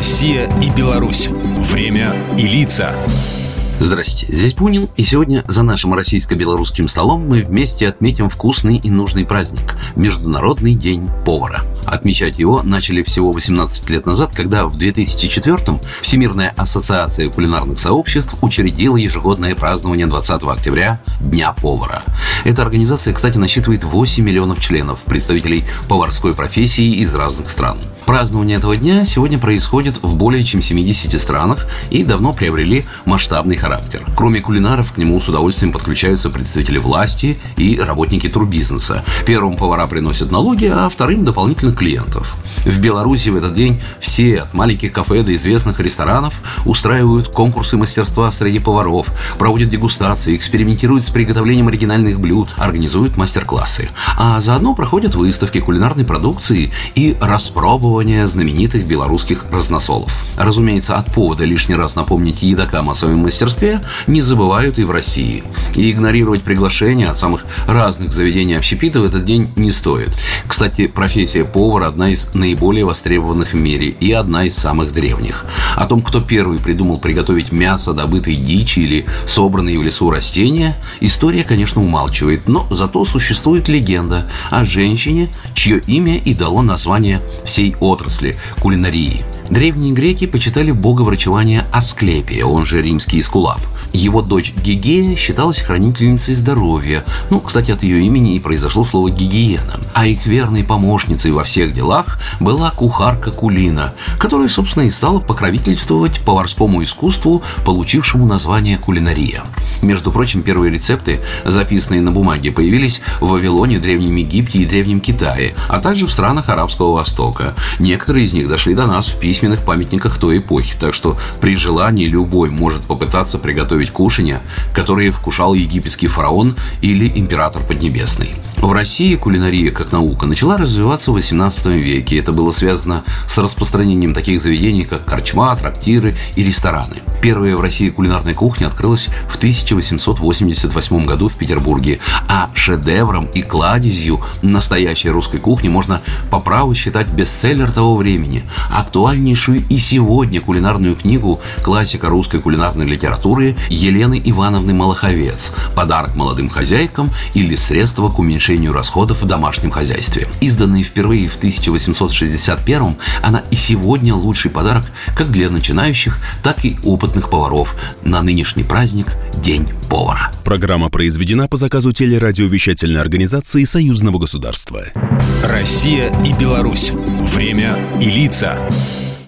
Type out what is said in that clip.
Россия и Беларусь. Время и лица. Здрасте, здесь Бунин, и сегодня за нашим российско-белорусским столом мы вместе отметим вкусный и нужный праздник – Международный день повара. Отмечать его начали всего 18 лет назад, когда в 2004-м Всемирная ассоциация кулинарных сообществ учредила ежегодное празднование 20 октября – Дня повара. Эта организация, кстати, насчитывает 8 миллионов членов, представителей поварской профессии из разных стран. Празднование этого дня сегодня происходит в более чем 70 странах и давно приобрели масштабный характер. Кроме кулинаров, к нему с удовольствием подключаются представители власти и работники турбизнеса. Первым повара приносят налоги, а вторым – дополнительных клиентов. В Беларуси в этот день все, от маленьких кафе до известных ресторанов, устраивают конкурсы мастерства среди поваров, проводят дегустации, экспериментируют с приготовлением оригинальных блюд, организуют мастер-классы. А заодно проходят выставки кулинарной продукции и распробования знаменитых белорусских разносолов. Разумеется, от повода лишний раз напомнить едокам о своем мастерстве не забывают и в России. И игнорировать приглашения от самых разных заведений общепита в этот день не стоит. Кстати, профессия повара одна из наиболее востребованных в мире и одна из самых древних. О том, кто первый придумал приготовить мясо добытой дичи или собранные в лесу растения, история, конечно, умалчивает, но зато существует легенда о женщине, чье имя и дало название всей отрасли – кулинарии. Древние греки почитали бога врачевания Асклепия, он же римский Эскулап. Его дочь Гигея считалась хранительницей здоровья. Ну, кстати, от ее имени и произошло слово «гигиена». А их верной помощницей во всех делах была кухарка Кулина, которая, собственно, и стала покровительствовать поварскому искусству, получившему название кулинария. Между прочим, первые рецепты, записанные на бумаге, появились в Вавилоне, Древнем Египте и Древнем Китае, а также в странах Арабского Востока. Некоторые из них дошли до нас в письменных памятниках той эпохи, так что при желании любой может попытаться приготовить кушанья, которые вкушал египетский фараон или император Поднебесный. В России кулинария как наука начала развиваться в XVIII веке. Это было связано с распространением таких заведений, как корчма, трактиры и рестораны. Первая в России кулинарная кухня открылась в 1888 году в Петербурге, а шедевром и кладезью настоящей русской кухни можно по праву считать бестселлер того времени, актуальнейшую и сегодня кулинарную книгу классика русской кулинарной литературы Елены Ивановны Малаховец «Подарок молодым хозяйкам» или «Средства к уменьшению уменьшению расходов в домашнем хозяйстве. Изданная впервые в 1861 она и сегодня лучший подарок как для начинающих, так и опытных поваров на нынешний праздник День повара. Программа произведена по заказу телерадиовещательной организации Союзного государства. Россия и Беларусь. Время и лица.